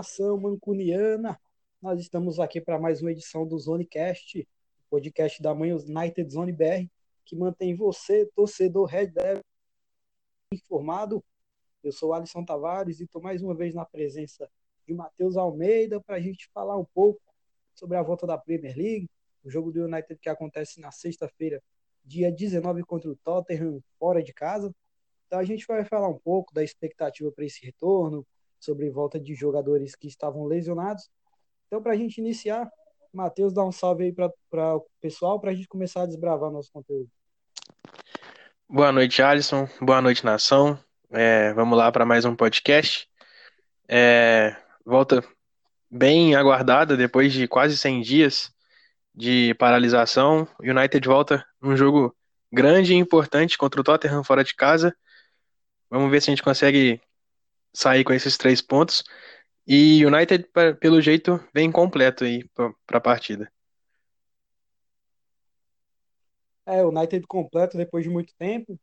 nação mancuniana. Nós estamos aqui para mais uma edição do Zonecast, podcast da Manhã United Zone BR, que mantém você, torcedor Red Devil, informado. Eu sou Alisson Tavares e estou mais uma vez na presença de Matheus Almeida para a gente falar um pouco sobre a volta da Premier League, o jogo do United que acontece na sexta-feira, dia 19 contra o Tottenham, fora de casa. Então a gente vai falar um pouco da expectativa para esse retorno, sobre volta de jogadores que estavam lesionados. Então, para a gente iniciar, Matheus, dá um salve aí para o pessoal, para a gente começar a desbravar nosso conteúdo. Boa noite, Alisson. Boa noite, nação. É, vamos lá para mais um podcast. É, volta bem aguardada depois de quase 100 dias de paralisação. United volta num jogo grande e importante contra o Tottenham fora de casa. Vamos ver se a gente consegue sair com esses três pontos. E United, pelo jeito, vem completo aí para a partida. É, o United completo depois de muito tempo.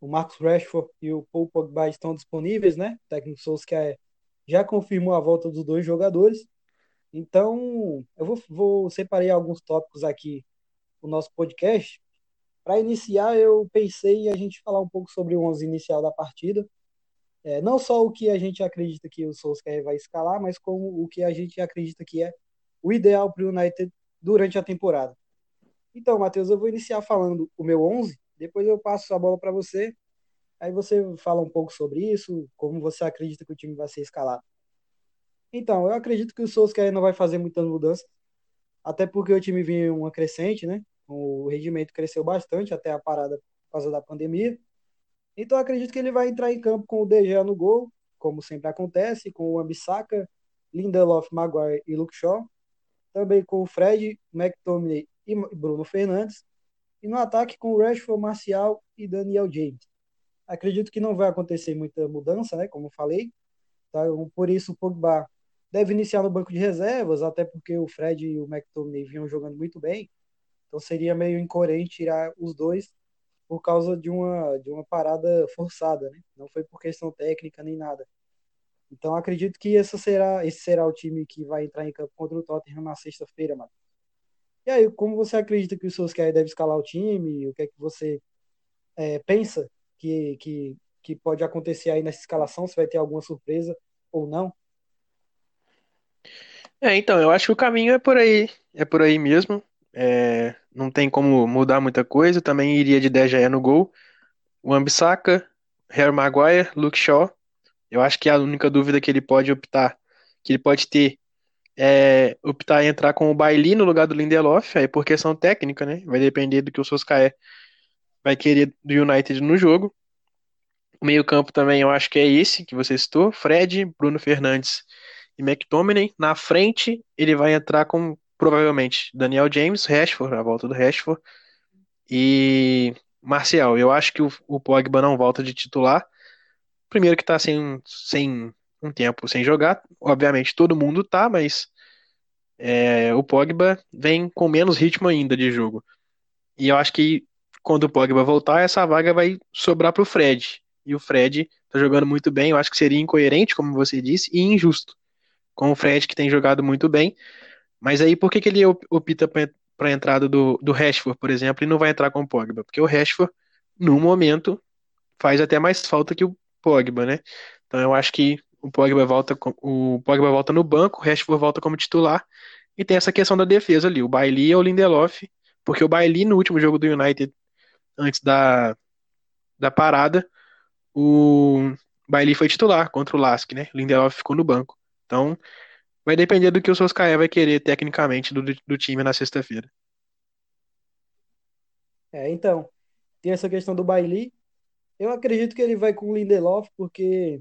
O Marcos Rashford e o Paul Pogba estão disponíveis, né? O técnico Solskjaer já confirmou a volta dos dois jogadores. Então, eu vou, vou separei alguns tópicos aqui no nosso podcast para iniciar, eu pensei em a gente falar um pouco sobre o 11 inicial da partida. É, não só o que a gente acredita que o Solskjaer vai escalar, mas como o que a gente acredita que é o ideal para o United durante a temporada. Então, Matheus, eu vou iniciar falando o meu 11, depois eu passo a bola para você, aí você fala um pouco sobre isso, como você acredita que o time vai ser escalado. Então, eu acredito que o Solskjaer não vai fazer muitas mudanças, até porque o time vinha uma crescente, né? O rendimento cresceu bastante até a parada por causa da pandemia. Então acredito que ele vai entrar em campo com o Gea no gol, como sempre acontece, com o Ambissaca, Lindelof, Maguire e Luke Shaw. Também com o Fred, McTominay e Bruno Fernandes. E no ataque com o Rashford, Marcial e Daniel James. Acredito que não vai acontecer muita mudança, né, como falei. Então, por isso o Pogba deve iniciar no banco de reservas, até porque o Fred e o McTominay vinham jogando muito bem. Então seria meio incoerente tirar os dois por causa de uma, de uma parada forçada, né? Não foi por questão técnica nem nada. Então acredito que esse será, esse será o time que vai entrar em campo contra o Tottenham na sexta-feira, mano. E aí, como você acredita que o Solskjaer deve escalar o time? O que é que você é, pensa que, que, que pode acontecer aí nessa escalação? Se vai ter alguma surpresa ou não? É, então, eu acho que o caminho é por aí, é por aí mesmo. É, não tem como mudar muita coisa. Também iria de 10 já no gol. O Ambissaca, Harry Maguire, Luke Shaw. Eu acho que a única dúvida que ele pode optar, que ele pode ter, é optar em entrar com o Bailey no lugar do Lindelof, aí por questão técnica, né? Vai depender do que o Soscaé vai querer do United no jogo. O meio-campo também eu acho que é esse que você citou: Fred, Bruno Fernandes e McTominay. Na frente, ele vai entrar com provavelmente Daniel James, Rashford, a volta do Rashford, e Marcial. Eu acho que o, o Pogba não volta de titular. Primeiro que tá sem, sem um tempo sem jogar, obviamente todo mundo tá, mas é, o Pogba vem com menos ritmo ainda de jogo. E eu acho que quando o Pogba voltar, essa vaga vai sobrar pro Fred. E o Fred tá jogando muito bem, eu acho que seria incoerente, como você disse, e injusto. Com o Fred que tem jogado muito bem, mas aí por que, que ele opta para a entrada do, do Rashford, por exemplo, e não vai entrar com o Pogba? Porque o Rashford, no momento, faz até mais falta que o Pogba, né? Então eu acho que o Pogba volta, o Pogba volta no banco, o Rashford volta como titular, e tem essa questão da defesa ali, o Bailey ou o Lindelof, porque o Bailey no último jogo do United, antes da, da parada, o Bailey foi titular contra o Lask, né? O Lindelof ficou no banco. Então, Vai depender do que o Soscaé vai querer tecnicamente do, do time na sexta-feira. É, então, tem essa questão do Bailey. Eu acredito que ele vai com o Lindelof, porque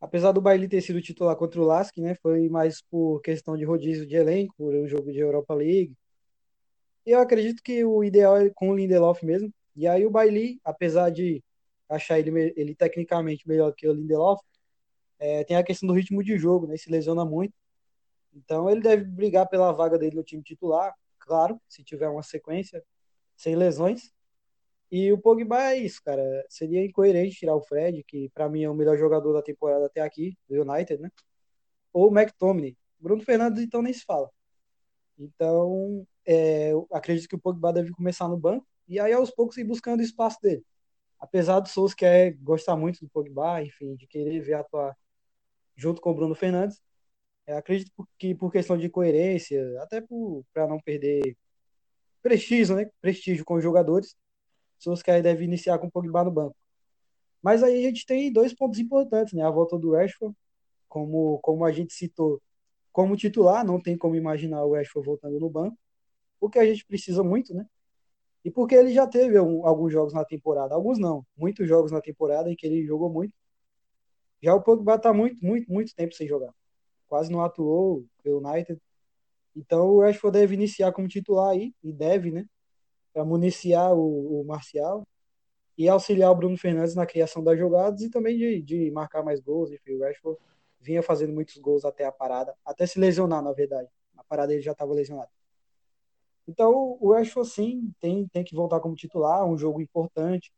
apesar do Bailey ter sido titular contra o Lask, né, foi mais por questão de rodízio de elenco, por um jogo de Europa League. Eu acredito que o ideal é com o Lindelof mesmo. E aí o Bailey, apesar de achar ele, ele tecnicamente melhor que o Lindelof, é, tem a questão do ritmo de jogo, né? Se lesiona muito. Então ele deve brigar pela vaga dele no time titular, claro, se tiver uma sequência sem lesões. E o Pogba é isso, cara. Seria incoerente tirar o Fred, que para mim é o melhor jogador da temporada até aqui, do United, né? ou McTominay. Bruno Fernandes, então, nem se fala. Então, é, acredito que o Pogba deve começar no banco e aí aos poucos ir buscando o espaço dele. Apesar do Souza quer gostar muito do Pogba, enfim, de querer ver atuar junto com o Bruno Fernandes, é, acredito que por questão de coerência, até para não perder prestígio, né? Prestígio com os jogadores, Solskjaer deve iniciar com o Pogba no banco. Mas aí a gente tem dois pontos importantes, né? A volta do Rashford, como, como a gente citou, como titular, não tem como imaginar o Rashford voltando no banco, o que a gente precisa muito, né? E porque ele já teve um, alguns jogos na temporada, alguns não, muitos jogos na temporada em que ele jogou muito. Já o Pogba tá muito, muito, muito tempo sem jogar. Quase não atuou pelo United. Então o Rashford deve iniciar como titular aí, e deve, né? Para municiar o, o Marcial e auxiliar o Bruno Fernandes na criação das jogadas e também de, de marcar mais gols. Enfim, o Rashford vinha fazendo muitos gols até a parada, até se lesionar, na verdade. Na parada ele já estava lesionado. Então, o Rashford, sim, tem, tem que voltar como titular, um jogo importante,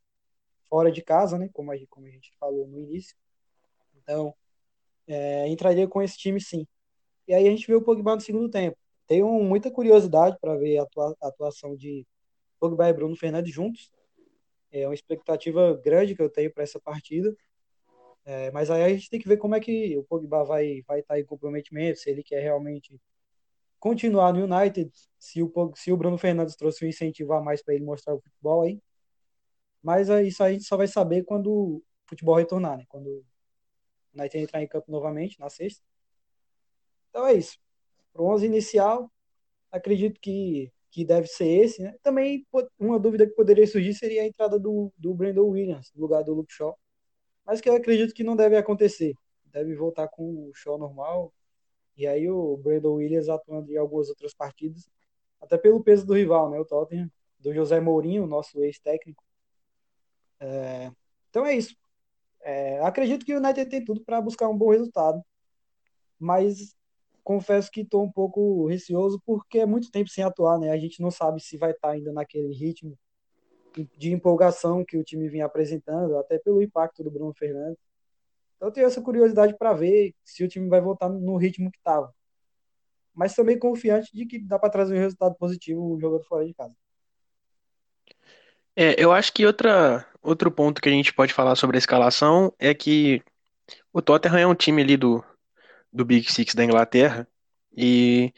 fora de casa, né? Como a, como a gente falou no início. Então, é, entraria com esse time, sim. E aí a gente vê o Pogba no segundo tempo. Tenho muita curiosidade para ver a atuação de Pogba e Bruno Fernandes juntos. É uma expectativa grande que eu tenho para essa partida. É, mas aí a gente tem que ver como é que o Pogba vai vai estar tá em comprometimento, se ele quer realmente continuar no United, se o, se o Bruno Fernandes trouxe um incentivo a mais para ele mostrar o futebol aí. Mas isso a gente só vai saber quando o futebol retornar, né? Quando o United entrar em campo novamente, na sexta. Então é isso. Para o 11 inicial, acredito que, que deve ser esse, né? Também uma dúvida que poderia surgir seria a entrada do, do Brandon Williams no lugar do Luke Shaw mas que eu acredito que não deve acontecer. Deve voltar com o show normal. E aí o Brandon Williams atuando em algumas outras partidas, até pelo peso do rival, né? O Tottenham, do José Mourinho, nosso ex-técnico. É... Então é isso. É... Acredito que o United tem tudo para buscar um bom resultado, mas confesso que estou um pouco receoso porque é muito tempo sem atuar, né? A gente não sabe se vai estar ainda naquele ritmo de empolgação que o time vinha apresentando, até pelo impacto do Bruno Fernandes. Então eu tenho essa curiosidade para ver se o time vai voltar no ritmo que estava. Mas também confiante de que dá para trazer um resultado positivo jogando fora de casa. É, eu acho que outra, outro ponto que a gente pode falar sobre a escalação é que o Tottenham é um time ali do, do Big Six da Inglaterra e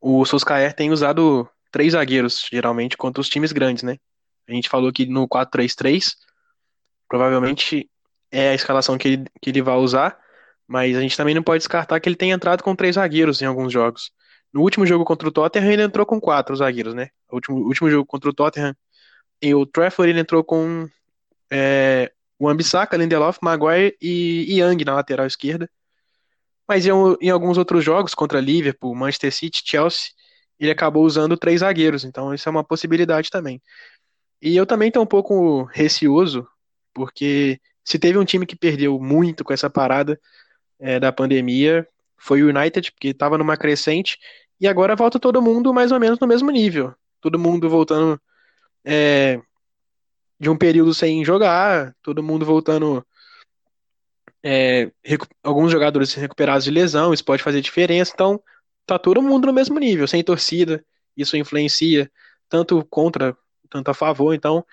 o Solskjaer tem usado três zagueiros, geralmente, contra os times grandes, né? A gente falou que no 4-3-3, provavelmente é a escalação que ele, que ele vai usar, mas a gente também não pode descartar que ele tem entrado com três zagueiros em alguns jogos. No último jogo contra o Tottenham, ele entrou com quatro zagueiros, né? O último, último jogo contra o Tottenham, em o Trafford, ele entrou com é, o Ambissaca, Lindelof, Maguire e Young na lateral esquerda. Mas em, em, alguns outros jogos, contra Liverpool, Manchester City, Chelsea, ele acabou usando três zagueiros, então isso é uma possibilidade também. E eu também estou um pouco receoso, porque se teve um time que perdeu muito com essa parada é, da pandemia, foi o United, porque estava numa crescente, e agora volta todo mundo mais ou menos no mesmo nível. Todo mundo voltando é, de um período sem jogar, todo mundo voltando. É, alguns jogadores recuperados de lesão, isso pode fazer diferença, então tá todo mundo no mesmo nível, sem torcida, isso influencia tanto contra tanto a favor. Então,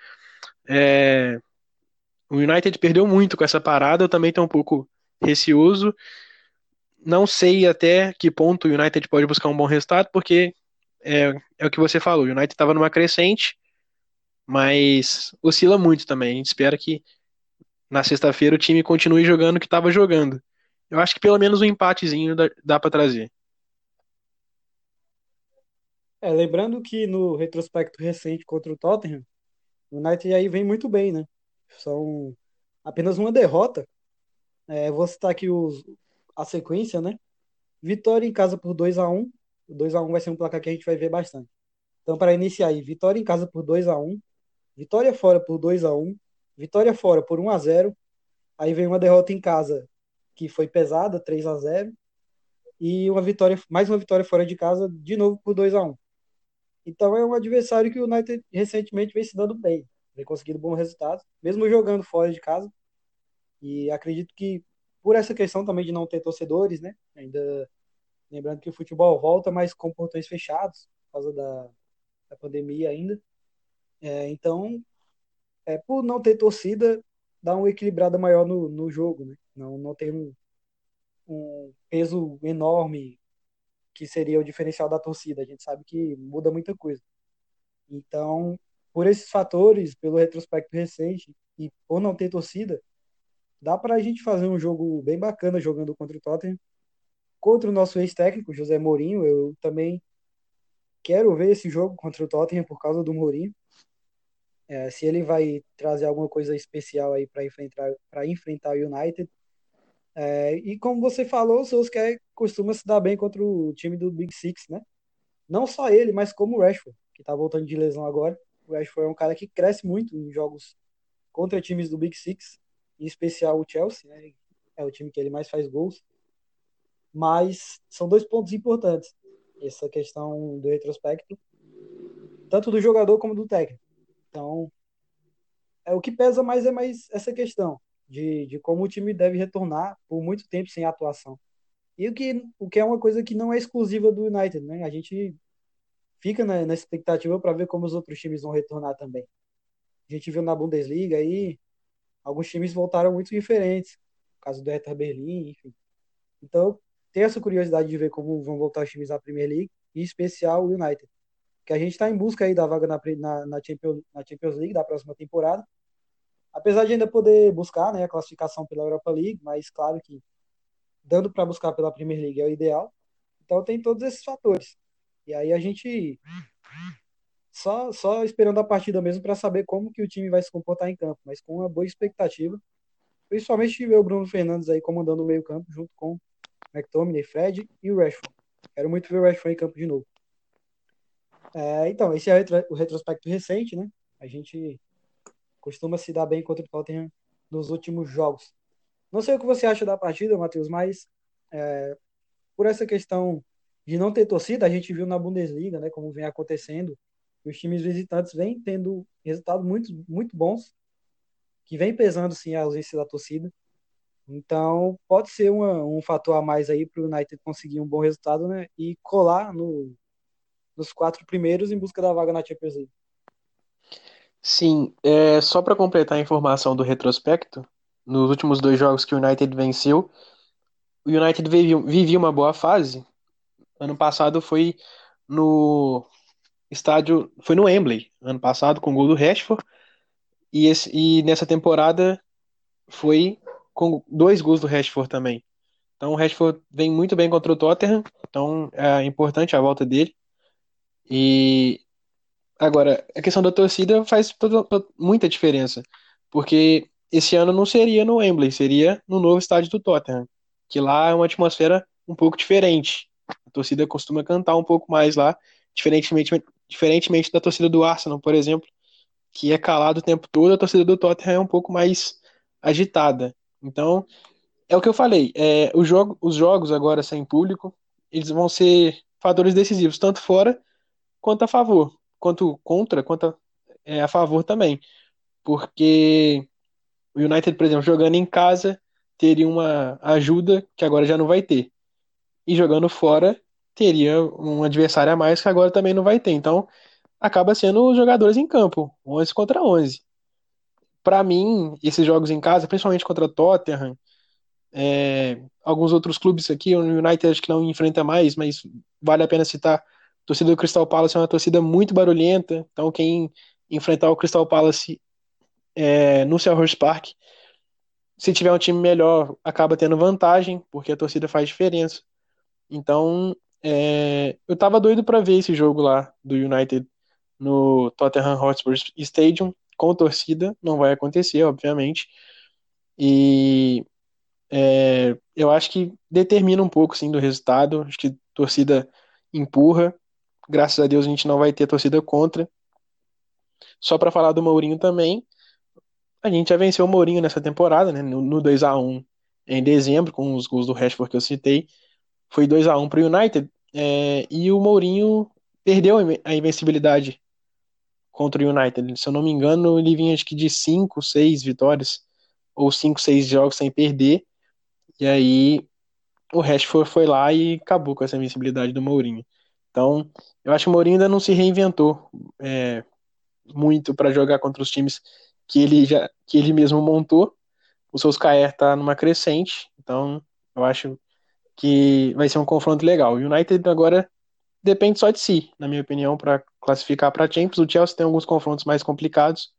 é, o United perdeu muito com essa parada. Eu também estou um pouco receoso. Não sei até que ponto o United pode buscar um bom resultado, porque é, é o que você falou. O United estava numa crescente, mas oscila muito também. A gente espera que na sexta-feira o time continue jogando o que estava jogando. Eu acho que pelo menos um empatezinho dá, dá para trazer. É, lembrando que no retrospecto recente contra o Tottenham, o United aí vem muito bem, né? São apenas uma derrota. É, vou citar aqui os, a sequência, né? Vitória em casa por 2 a 1 O 2 a 1 vai ser um placar que a gente vai ver bastante. Então, para iniciar aí, vitória em casa por 2 a 1 vitória fora por 2 a 1 vitória fora por 1 a 0 Aí vem uma derrota em casa que foi pesada, 3 a 0 e uma vitória, mais uma vitória fora de casa, de novo por 2 a 1 então é um adversário que o United recentemente vem se dando bem, vem conseguindo bons resultados, mesmo jogando fora de casa. E acredito que por essa questão também de não ter torcedores, né? Ainda lembrando que o futebol volta, mas com portões fechados, por causa da, da pandemia ainda. É, então, é, por não ter torcida, dá uma equilibrada maior no, no jogo, né? Não, não tem um, um peso enorme que seria o diferencial da torcida. A gente sabe que muda muita coisa. Então, por esses fatores, pelo retrospecto recente e por não ter torcida, dá para a gente fazer um jogo bem bacana jogando contra o Tottenham. Contra o nosso ex-técnico, José Mourinho, eu também quero ver esse jogo contra o Tottenham por causa do Mourinho. É, se ele vai trazer alguma coisa especial aí para enfrentar para enfrentar o United. É, e como você falou, o Solskjaer costuma se dar bem contra o time do Big Six, né? Não só ele, mas como o Rashford, que está voltando de lesão agora. O Rashford é um cara que cresce muito em jogos contra times do Big Six, em especial o Chelsea, né? É o time que ele mais faz gols. Mas são dois pontos importantes. Essa questão do retrospecto, tanto do jogador como do técnico. Então, é o que pesa mais é mais essa questão de, de como o time deve retornar por muito tempo sem atuação. E o que, o que é uma coisa que não é exclusiva do United, né? A gente fica na, na expectativa para ver como os outros times vão retornar também. A gente viu na Bundesliga aí, alguns times voltaram muito diferentes, no caso do Hertha Berlim, enfim. Então, tem essa curiosidade de ver como vão voltar os times da Premier League, em especial o United que a gente está em busca aí da vaga na, na, na, Champions, na Champions League da próxima temporada. Apesar de ainda poder buscar né, a classificação pela Europa League, mas claro que dando para buscar pela Premier League é o ideal. Então tem todos esses fatores. E aí a gente só, só esperando a partida mesmo para saber como que o time vai se comportar em campo, mas com uma boa expectativa. Principalmente ver o Bruno Fernandes aí comandando o meio campo junto com McTominay, Fred e o Rashford. Quero muito ver o Rashford em campo de novo. É, então, esse é o retrospecto recente, né? A gente costuma se dar bem contra o Tottenham nos últimos jogos. Não sei o que você acha da partida, Matheus, mas é, por essa questão de não ter torcida, a gente viu na Bundesliga, né, como vem acontecendo, os times visitantes vêm tendo resultados muito, muito bons, que vem pesando sim a ausência da torcida. Então, pode ser uma, um fator a mais aí para o United conseguir um bom resultado né, e colar no, nos quatro primeiros em busca da vaga na Champions League. Sim, é, só para completar a informação do retrospecto, nos últimos dois jogos que o United venceu, o United vivia uma boa fase. Ano passado foi no estádio, foi no Wembley, ano passado com o gol do Rashford, e, esse, e nessa temporada foi com dois gols do Rashford também. Então o Rashford vem muito bem contra o Tottenham, então é importante a volta dele. E agora, a questão da torcida faz toda, muita diferença, porque esse ano não seria no Wembley, seria no novo estádio do Tottenham, que lá é uma atmosfera um pouco diferente. A torcida costuma cantar um pouco mais lá, diferentemente, diferentemente da torcida do Arsenal, por exemplo, que é calado o tempo todo, a torcida do Tottenham é um pouco mais agitada. Então, é o que eu falei, é, jogo, os jogos agora sem público, eles vão ser fatores decisivos, tanto fora quanto a favor, quanto contra, quanto a, é, a favor também. Porque o United, por exemplo, jogando em casa, teria uma ajuda que agora já não vai ter. E jogando fora, teria um adversário a mais que agora também não vai ter. Então, acaba sendo os jogadores em campo, 11 contra 11. Para mim, esses jogos em casa, principalmente contra Tottenham, é, alguns outros clubes aqui, o United acho que não enfrenta mais, mas vale a pena citar torcida do Crystal Palace é uma torcida muito barulhenta, então quem enfrentar o Crystal Palace é, no Selhurst Park, se tiver um time melhor, acaba tendo vantagem, porque a torcida faz diferença. Então, é, eu tava doido para ver esse jogo lá do United no Tottenham Hotspur Stadium com torcida, não vai acontecer, obviamente. E é, eu acho que determina um pouco sim do resultado. Acho que torcida empurra Graças a Deus a gente não vai ter torcida contra. Só para falar do Mourinho também, a gente já venceu o Mourinho nessa temporada, né? No, no 2 a 1 em dezembro, com os gols do Rashford que eu citei. Foi 2 a 1 para o United. É, e o Mourinho perdeu a invencibilidade contra o United. Se eu não me engano, ele vinha acho que de 5, 6 vitórias, ou 5, 6 jogos sem perder. E aí o Rashford foi lá e acabou com essa invencibilidade do Mourinho. Então, eu acho que o Mourinho ainda não se reinventou é, muito para jogar contra os times que ele já que ele mesmo montou. O Solskjaer está numa crescente, então eu acho que vai ser um confronto legal. O United agora depende só de si, na minha opinião, para classificar para Champions. O Chelsea tem alguns confrontos mais complicados.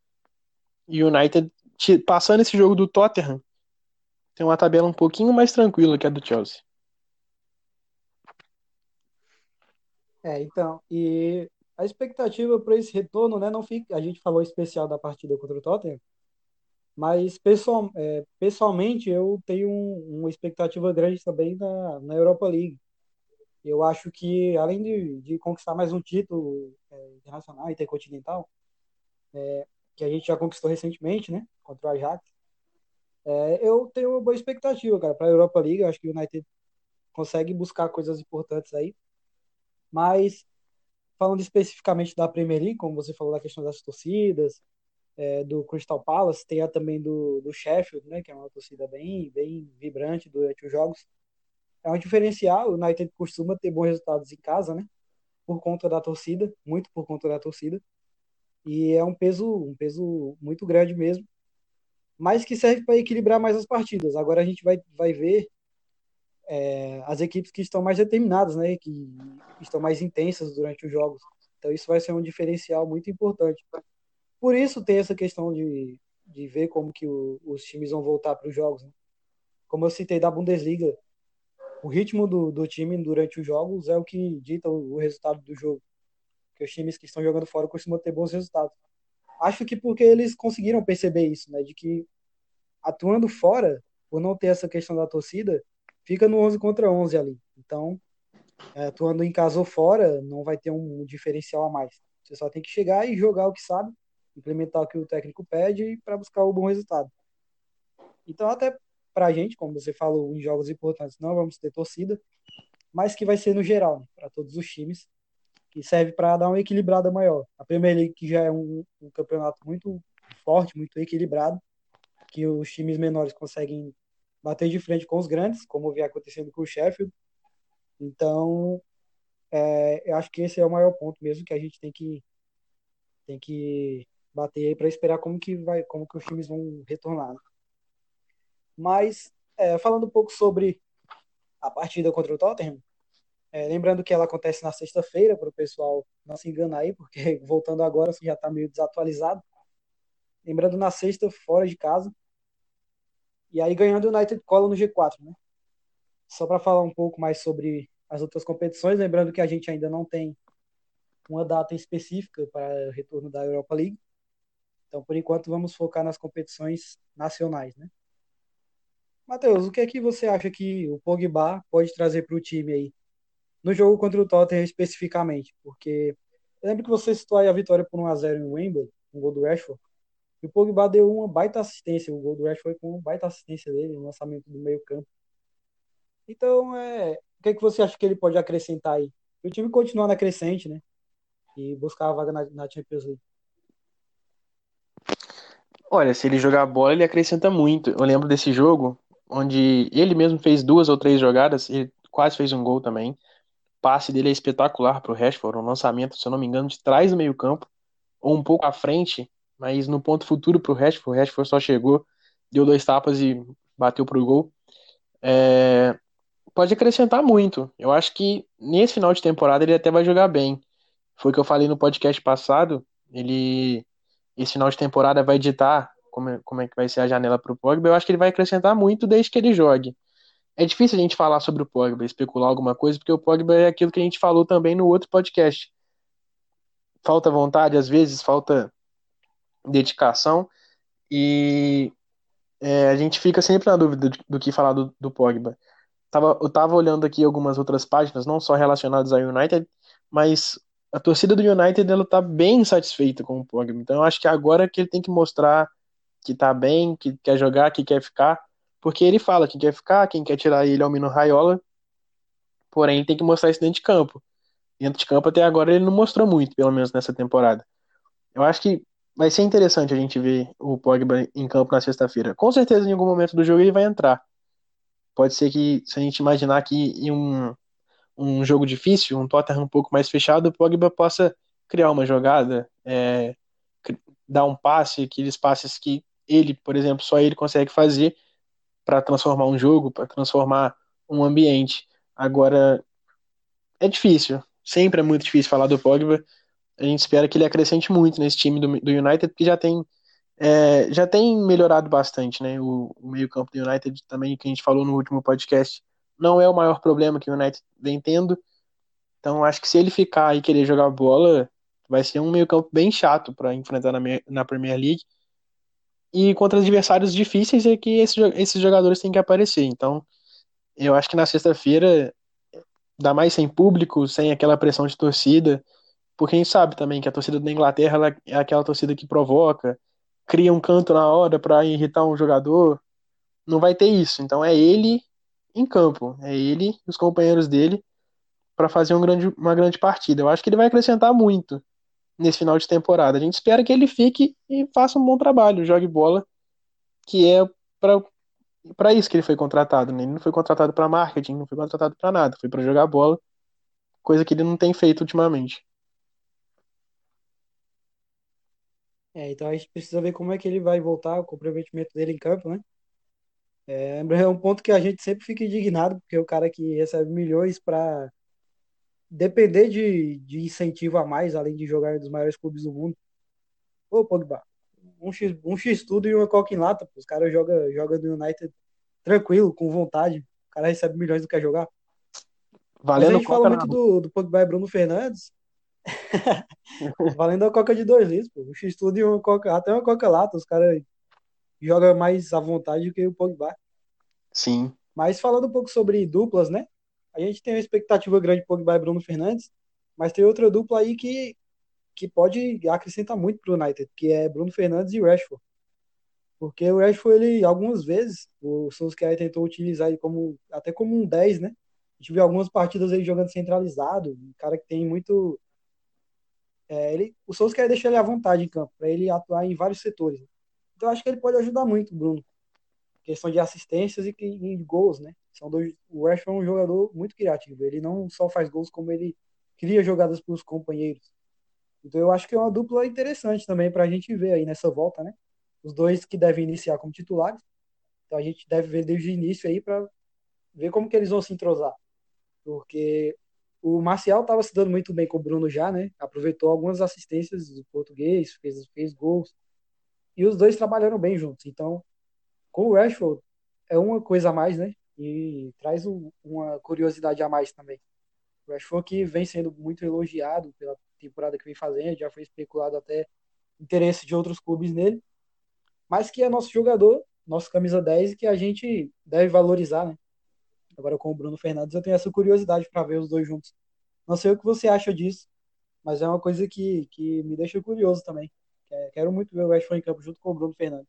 E o United, passando esse jogo do Tottenham, tem uma tabela um pouquinho mais tranquila que a do Chelsea. É, então, e a expectativa para esse retorno, né, não fica, a gente falou especial da partida contra o Tottenham, mas pessoal, é, pessoalmente eu tenho um, uma expectativa grande também na, na Europa League. Eu acho que, além de, de conquistar mais um título é, internacional, intercontinental, é, que a gente já conquistou recentemente, né, contra o Ajax, é, eu tenho uma boa expectativa, cara, para a Europa League. Eu acho que o United consegue buscar coisas importantes aí. Mas, falando especificamente da Premier League, como você falou da questão das torcidas, é, do Crystal Palace, tem a também do, do Sheffield, né, que é uma torcida bem, bem vibrante durante os jogos é um diferencial. O United costuma ter bons resultados em casa, né? Por conta da torcida, muito por conta da torcida. E é um peso, um peso muito grande mesmo, mas que serve para equilibrar mais as partidas. Agora a gente vai, vai ver é, as equipes que estão mais determinadas, né? Que estão mais intensas durante os jogos. Então isso vai ser um diferencial muito importante. Por isso tem essa questão de, de ver como que o, os times vão voltar para os jogos. Né? Como eu citei da Bundesliga, o ritmo do, do time durante os jogos é o que dita o, o resultado do jogo. Porque os times que estão jogando fora costumam ter bons resultados. Acho que porque eles conseguiram perceber isso, né? De que atuando fora, por não ter essa questão da torcida, fica no 11 contra 11 ali. Então, é, atuando em casa ou fora, não vai ter um diferencial a mais. Você só tem que chegar e jogar o que sabe, implementar o que o técnico pede para buscar o bom resultado. Então, até para a gente, como você falou, em jogos importantes não vamos ter torcida, mas que vai ser no geral, né, para todos os times, que serve para dar uma equilibrada maior. A Premier League, que já é um, um campeonato muito forte, muito equilibrado, que os times menores conseguem bater de frente com os grandes, como vem acontecendo com o Sheffield. Então, é, eu acho que esse é o maior ponto mesmo que a gente tem que tem que bater para esperar como que vai, como que os times vão retornar. Né? Mas, é, falando um pouco sobre a partida contra o Tottenham, é, lembrando que ela acontece na sexta-feira, para o pessoal não se enganar aí, porque voltando agora já está meio desatualizado. Lembrando na sexta, fora de casa. E aí ganhando o United cola no G4, né? Só para falar um pouco mais sobre as outras competições, lembrando que a gente ainda não tem uma data específica para o retorno da Europa League. Então, por enquanto, vamos focar nas competições nacionais, né? Matheus, o que é que você acha que o Pogba pode trazer para o time aí? No jogo contra o Tottenham especificamente, porque eu lembro que você citou aí a vitória por 1x0 em Wembley, um gol do Rashford, e o Pogba deu uma baita assistência, o gol do Rashford foi com uma baita assistência dele, no lançamento do meio campo. Então, é, o que é que você acha que ele pode acrescentar aí? O time continuar na crescente, né? E buscar a vaga na, na Champions League. Olha, se ele jogar bola, ele acrescenta muito. Eu lembro desse jogo, onde ele mesmo fez duas ou três jogadas, ele quase fez um gol também. O passe dele é espetacular para o Rashford, um lançamento, se eu não me engano, de trás do meio campo, ou um pouco à frente, mas no ponto futuro para o Rashford, o Rashford só chegou, deu dois tapas e bateu para o gol. É... Pode acrescentar muito. Eu acho que nesse final de temporada ele até vai jogar bem. Foi o que eu falei no podcast passado. Ele, esse final de temporada vai ditar como é, como é que vai ser a janela para o Pogba, eu acho que ele vai acrescentar muito desde que ele jogue. É difícil a gente falar sobre o Pogba, especular alguma coisa, porque o Pogba é aquilo que a gente falou também no outro podcast. Falta vontade, às vezes, falta dedicação, e é, a gente fica sempre na dúvida do, que falar do, do Pogba. Tava, eu tava olhando aqui algumas outras páginas, não só relacionadas ao United, mas a torcida do United ela tá bem satisfeita com o Pogba. Então eu acho que agora que ele tem que mostrar que tá bem, que quer jogar, que quer ficar, porque ele fala que quer ficar, quem quer tirar ele é o Mino Raiola, porém tem que mostrar isso dentro de campo. Dentro de campo até agora ele não mostrou muito, pelo menos nessa temporada. Eu acho que vai ser interessante a gente ver o Pogba em campo na sexta-feira. Com certeza em algum momento do jogo ele vai entrar. Pode ser que, se a gente imaginar que em um, um jogo difícil, um Tottenham um pouco mais fechado, o Pogba possa criar uma jogada, é, dar um passe, aqueles passes que ele, por exemplo, só ele consegue fazer para transformar um jogo, para transformar um ambiente. Agora, é difícil, sempre é muito difícil falar do Pogba. A gente espera que ele acrescente muito nesse time do, do United, porque já tem é, já tem melhorado bastante, né? O, o meio-campo do United também, que a gente falou no último podcast, não é o maior problema que o United vem tendo. Então, acho que se ele ficar e querer jogar bola, vai ser um meio-campo bem chato para enfrentar na, na Premier League. E contra adversários difíceis é que esses, esses jogadores têm que aparecer. Então, eu acho que na sexta-feira, dá mais sem público, sem aquela pressão de torcida, porque gente sabe também que a torcida da Inglaterra é aquela torcida que provoca, cria um canto na hora para irritar um jogador. Não vai ter isso. Então é ele em campo, é ele e os companheiros dele para fazer um grande, uma grande partida. Eu acho que ele vai acrescentar muito nesse final de temporada. A gente espera que ele fique e faça um bom trabalho, jogue bola, que é para isso que ele foi contratado. Né? Ele não foi contratado para marketing, não foi contratado para nada, foi para jogar bola, coisa que ele não tem feito ultimamente. É, então a gente precisa ver como é que ele vai voltar, o comprometimento dele em campo, né? É, é um ponto que a gente sempre fica indignado, porque o cara que recebe milhões para depender de, de incentivo a mais, além de jogar em um dos maiores clubes do mundo. Ô, Pogba, um X, um X tudo e uma coca em lata. Os caras jogam joga no United tranquilo, com vontade. O cara recebe milhões do que jogar. Valendo Mas a gente fala muito do, do Pogba e Bruno Fernandes. Valendo a coca de dois litros, pô. Um X tudo e uma coca, até uma coca lata. Os caras jogam mais à vontade do que o Pogba. Sim. Mas falando um pouco sobre duplas, né? A gente tem uma expectativa grande Pogba e Bruno Fernandes, mas tem outra dupla aí que, que pode acrescentar muito para o United, que é Bruno Fernandes e Rashford. Porque o Rashford, ele, algumas vezes, o Solskjaer tentou utilizar ele como, até como um 10, né? A gente viu algumas partidas ele jogando centralizado, um cara que tem muito... É, ele, o Solskjaer deixa ele à vontade em campo, para ele atuar em vários setores. Então acho que ele pode ajudar muito Bruno. Questão de assistências e, e gols, né? São dois, o Rashford é um jogador muito criativo. Ele não só faz gols, como ele cria jogadas para os companheiros. Então eu acho que é uma dupla interessante também para a gente ver aí nessa volta, né? Os dois que devem iniciar como titulares. Então a gente deve ver desde o início aí para ver como que eles vão se entrosar. Porque o Marcial estava se dando muito bem com o Bruno já, né? Aproveitou algumas assistências do português, fez, fez gols. E os dois trabalharam bem juntos. Então, com o Rashford, é uma coisa a mais, né? e traz um, uma curiosidade a mais também. O Rashford que vem sendo muito elogiado pela temporada que vem fazendo, já foi especulado até interesse de outros clubes nele, mas que é nosso jogador, nosso camisa 10 que a gente deve valorizar, né? Agora com o Bruno Fernandes eu tenho essa curiosidade para ver os dois juntos. Não sei o que você acha disso, mas é uma coisa que, que me deixa curioso também. Quero muito ver o Rashford em campo junto com o Bruno Fernandes.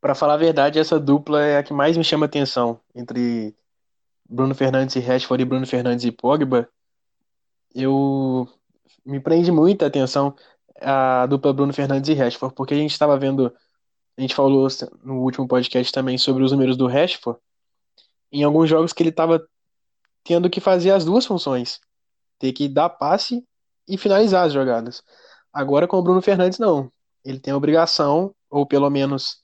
Para falar a verdade, essa dupla é a que mais me chama atenção entre Bruno Fernandes e Rashford e Bruno Fernandes e Pogba. Eu me prende muita atenção a dupla Bruno Fernandes e Rashford, porque a gente estava vendo, a gente falou no último podcast também sobre os números do Rashford, em alguns jogos que ele estava tendo que fazer as duas funções, ter que dar passe e finalizar as jogadas. Agora com o Bruno Fernandes não, ele tem a obrigação, ou pelo menos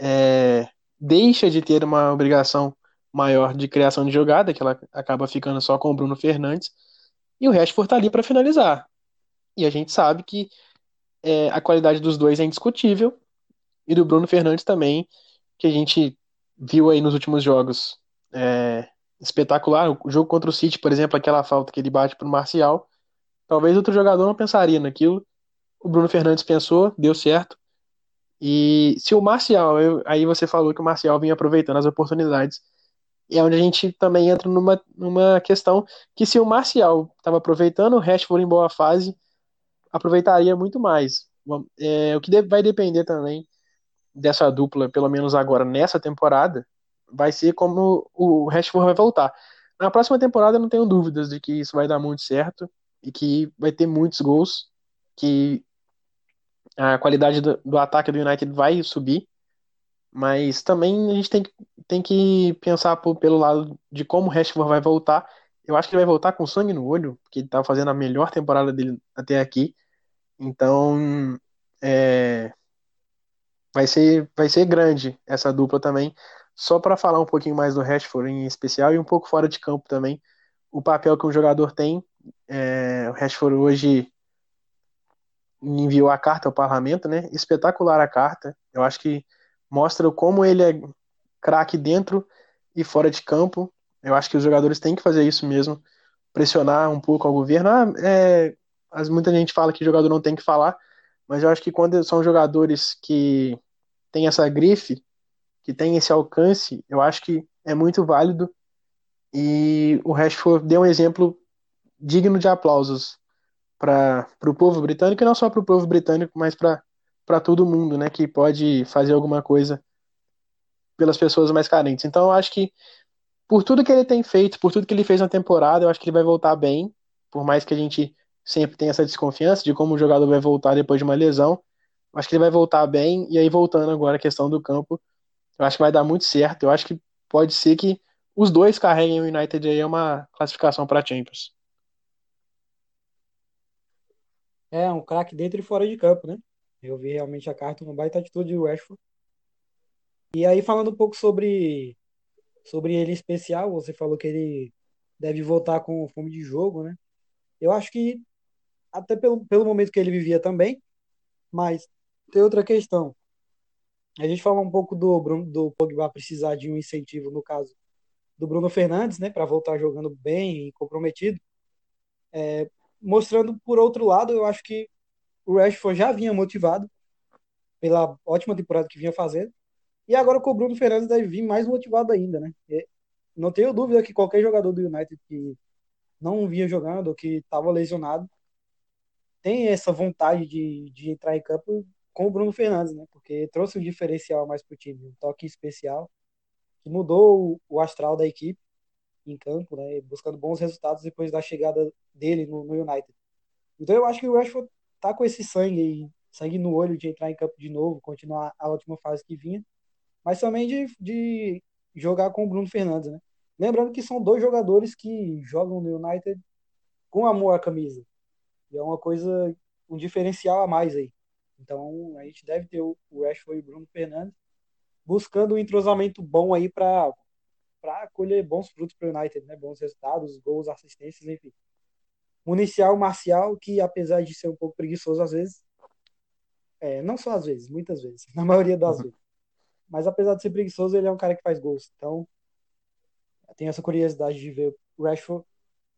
é, deixa de ter uma obrigação maior de criação de jogada, que ela acaba ficando só com o Bruno Fernandes, e o Rashford está ali para finalizar. E a gente sabe que é, a qualidade dos dois é indiscutível, e do Bruno Fernandes também, que a gente viu aí nos últimos jogos. É, espetacular. O jogo contra o City, por exemplo, aquela falta que ele bate para o Marcial. Talvez outro jogador não pensaria naquilo. O Bruno Fernandes pensou, deu certo. E se o Marcial, eu, aí você falou que o Marcial vinha aproveitando as oportunidades, e é onde a gente também entra numa, numa questão que se o Marcial estava aproveitando, o Rashford em boa fase, aproveitaria muito mais. É, o que vai depender também dessa dupla, pelo menos agora nessa temporada, vai ser como o Rashford vai voltar. Na próxima temporada, não tenho dúvidas de que isso vai dar muito certo e que vai ter muitos gols, que a qualidade do, do, ataque do United vai subir. Mas também a gente tem que, tem que pensar por, pelo lado de como o Rashford vai voltar. Eu acho que ele vai voltar com sangue no olho, porque ele tá fazendo a melhor temporada dele até aqui. Então, é, vai ser, vai ser grande essa dupla também. Só para falar um pouquinho mais do Rashford em especial e um pouco fora de campo também, o papel que um jogador tem. É, o Rashford hoje enviou a carta ao parlamento, né? Espetacular a carta. Eu acho que mostra como ele é craque dentro e fora de campo. Eu acho que os jogadores têm que fazer isso mesmo, pressionar um pouco ao governo. Ah, é, muita gente fala que jogador não tem que falar, mas eu acho que quando são jogadores que têm essa grife, que têm esse alcance, eu acho que é muito válido. E o Rashford deu um exemplo digno de aplausos para o povo britânico, e não só para o povo britânico, mas para todo mundo, né, que pode fazer alguma coisa pelas pessoas mais carentes. Então, eu acho que por tudo que ele tem feito, por tudo que ele fez na temporada, eu acho que ele vai voltar bem, por mais que a gente sempre tenha essa desconfiança de como o jogador vai voltar depois de uma lesão. Acho que ele vai voltar bem, e aí voltando agora a questão do campo, eu acho que vai dar muito certo. Eu acho que pode ser que os dois carreguem o United aí uma classificação para Champions. É, um craque dentro e fora de campo, né? Eu vi realmente a carta, uma baita atitude do Rashford. E aí, falando um pouco sobre, sobre ele especial, você falou que ele deve voltar com fome de jogo, né? Eu acho que, até pelo, pelo momento que ele vivia também, mas tem outra questão. A gente fala um pouco do, Bruno, do Pogba precisar de um incentivo, no caso do Bruno Fernandes, né, para voltar jogando bem e comprometido. É, mostrando por outro lado, eu acho que o Rashford já vinha motivado pela ótima temporada que vinha fazendo. E agora com o Bruno Fernandes deve vir mais motivado ainda, né? E não tenho dúvida que qualquer jogador do United que não vinha jogando que estava lesionado tem essa vontade de, de entrar em campo com o Bruno Fernandes, né? Porque trouxe um diferencial mais para o time, um toque especial que mudou o, astral da equipe em campo, né, buscando bons resultados depois da chegada dele no, no United. Então eu acho que o Rashford tá com esse sangue sangue no olho de entrar em campo de novo, continuar a última fase que vinha, mas também de, de jogar com o Bruno Fernandes, né? Lembrando que são dois jogadores que jogam no United com amor à camisa. E é uma coisa, um diferencial a mais aí. Então a gente deve ter o Rashford e o Bruno Fernandes buscando um entrosamento bom aí para colher bons frutos para o United, né? Bons resultados, gols, assistências, enfim. Municial Marcial, que apesar de ser um pouco preguiçoso às vezes, é, não só às vezes, muitas vezes, na maioria das uhum. vezes. Mas apesar de ser preguiçoso, ele é um cara que faz gols. Então, tenho essa curiosidade de ver o Rashford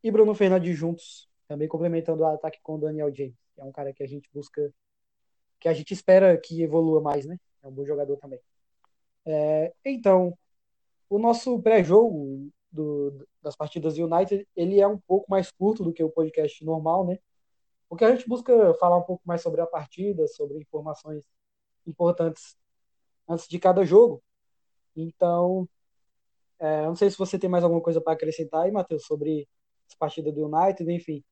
e Bruno Fernandes juntos, também complementando o ataque com o Daniel James, que é um cara que a gente busca, que a gente espera que evolua mais, né? É um bom jogador também. É, então, o nosso pré-jogo das partidas do United, ele é um pouco mais curto do que o podcast normal, né? Porque a gente busca falar um pouco mais sobre a partida, sobre informações importantes antes de cada jogo. Então, é, não sei se você tem mais alguma coisa para acrescentar aí, Matheus, sobre essa partida do United, enfim.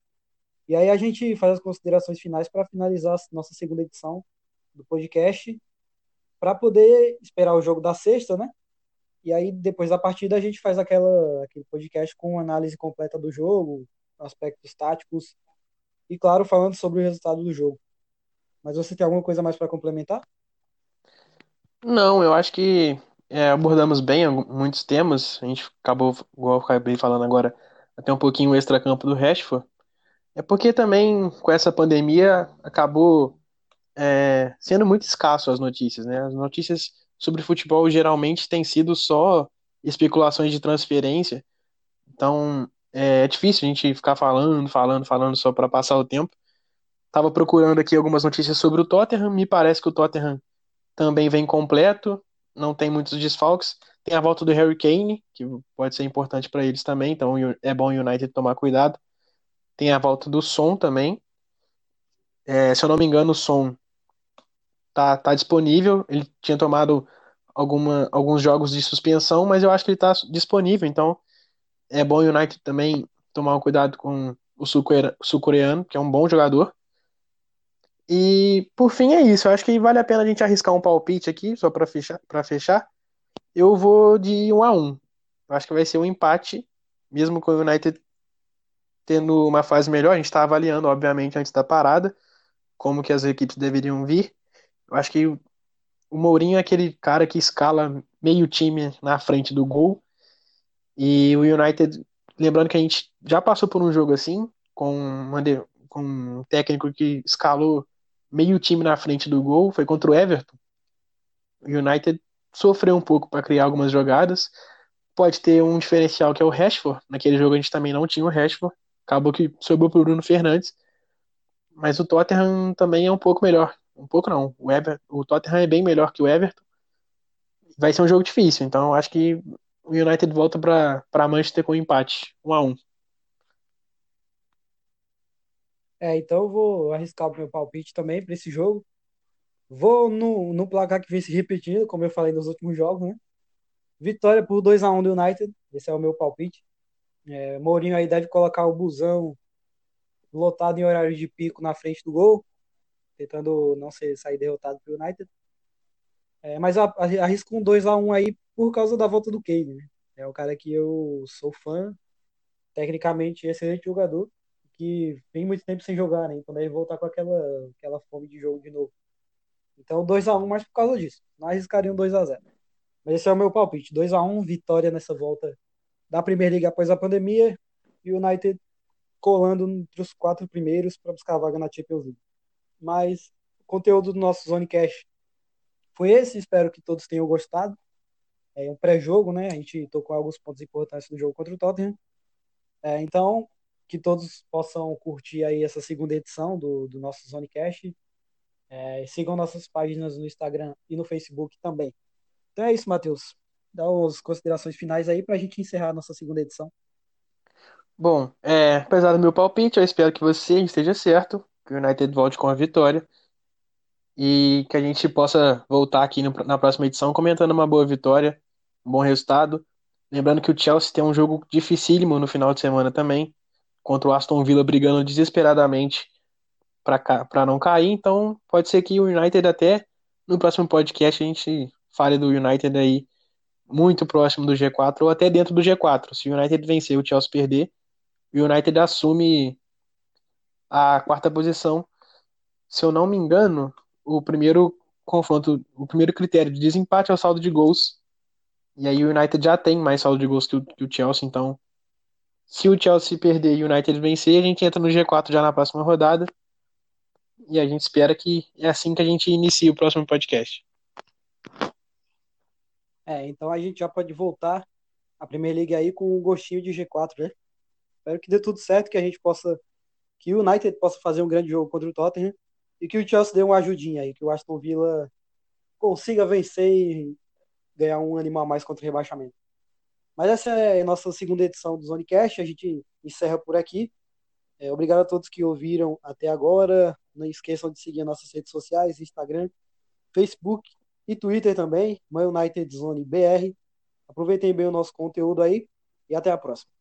E aí a gente faz as considerações finais para finalizar a nossa segunda edição do podcast, para poder esperar o jogo da sexta, né? E aí, depois da partida, a gente faz aquela, aquele podcast com análise completa do jogo, aspectos táticos e, claro, falando sobre o resultado do jogo. Mas você tem alguma coisa mais para complementar? Não, eu acho que é, abordamos bem muitos temas. A gente acabou, igual eu acabei falando agora, até um pouquinho o extracampo do Rashford. É porque também, com essa pandemia, acabou é, sendo muito escasso as notícias, né? As notícias sobre futebol geralmente tem sido só especulações de transferência. Então é, é difícil a gente ficar falando, falando, falando só para passar o tempo. Tava procurando aqui algumas notícias sobre o Tottenham. Me parece que o Tottenham também vem completo, não tem muitos desfalques. Tem a volta do Harry Kane, que pode ser importante para eles também, então é bom o United tomar cuidado. Tem a volta do Som também. É, se eu não me engano, o Som tá, tá disponível. Ele tinha tomado alguma, alguns jogos de suspensão, mas eu acho que ele está disponível. Então é bom o United também tomar um cuidado com o sul-coreano, que é um bom jogador. E por fim é isso. Eu acho que vale a pena a gente arriscar um palpite aqui, só para fechar, para fechar. Eu vou de 1 a 1. Eu acho que vai ser um empate, mesmo com o United tendo uma fase melhor. A gente está avaliando, obviamente, antes da parada, como que as equipes deveriam vir. Eu acho que o Mourinho é aquele cara que escala meio time na frente do gol. E o United, lembrando que a gente já passou por um jogo assim, com, com um técnico que escalou meio time na frente do gol, foi contra o Everton. O United sofreu um pouco para criar algumas jogadas. Pode ter um diferencial que é o Rashford. Naquele jogo a gente também não tinha o Rashford. Acabou que sobrou para o Bruno Fernandes. Mas o Tottenham também é um pouco melhor. Um pouco não. O, Ever, o Tottenham é bem melhor que o Everton. Vai ser um jogo difícil. Então acho que o United volta para Manchester com um empate. 1 a 1 É, então eu vou arriscar o meu palpite também para esse jogo. Vou no, no placar que vem se repetindo, como eu falei nos últimos jogos, né? Vitória por 2 a 1 do United. Esse é o meu palpite. É, Mourinho aí deve colocar o busão lotado em horário de pico na frente do gol, tentando não ser, sair derrotado pelo United. É, mas arrisco um 2 a 1 aí por causa da volta do Kane, né? É o cara que eu sou fã, tecnicamente excelente jogador, que vem muito tempo sem jogar, né? Então deve voltar com aquela, aquela fome de jogo de novo. Então 2 a 1 mais por causa disso. Não arriscaria um 2 a 0 Mas esse é o meu palpite. 2 a 1 vitória nessa volta da Primeira Liga após a pandemia e o United colando entre os quatro primeiros para buscar a vaga na Champions League. Mas o conteúdo do nosso Zone Cash foi esse. Espero que todos tenham gostado. É um pré-jogo, né? A gente tocou alguns pontos importantes do jogo contra o Tottenham. É, então, que todos possam curtir aí essa segunda edição do, do nosso Zonecast. É, sigam nossas páginas no Instagram e no Facebook também. Então é isso, Matheus. Dá as considerações finais aí para a gente encerrar a nossa segunda edição. Bom, é, apesar do meu palpite, eu espero que você esteja certo, que o United volte com a vitória e que a gente possa voltar aqui no, na próxima edição comentando uma boa vitória, um bom resultado. Lembrando que o Chelsea tem um jogo dificílimo no final de semana também, contra o Aston Villa brigando desesperadamente para não cair. Então, pode ser que o United até no próximo podcast a gente fale do United aí muito próximo do G4 ou até dentro do G4. Se o United vencer o Chelsea perder, o United assume a quarta posição. Se eu não me engano, o primeiro confronto, o primeiro critério de desempate é o saldo de gols. E aí o United já tem mais saldo de gols que o, que o Chelsea, então se o Chelsea perder e o United vencer, a gente entra no G4 já na próxima rodada. E a gente espera que é assim que a gente inicie o próximo podcast. É, então a gente já pode voltar a Premier League aí com um gostinho de G4, né? Espero que dê tudo certo, que a gente possa, que o United possa fazer um grande jogo contra o Tottenham e que o Chelsea dê uma ajudinha aí, que o Aston Villa consiga vencer e ganhar um animal a mais contra o rebaixamento. Mas essa é a nossa segunda edição do Zonecast. A gente encerra por aqui. É, obrigado a todos que ouviram até agora. Não esqueçam de seguir nossas redes sociais, Instagram, Facebook e Twitter também, Man United Zone BR. Aproveitem bem o nosso conteúdo aí e até a próxima.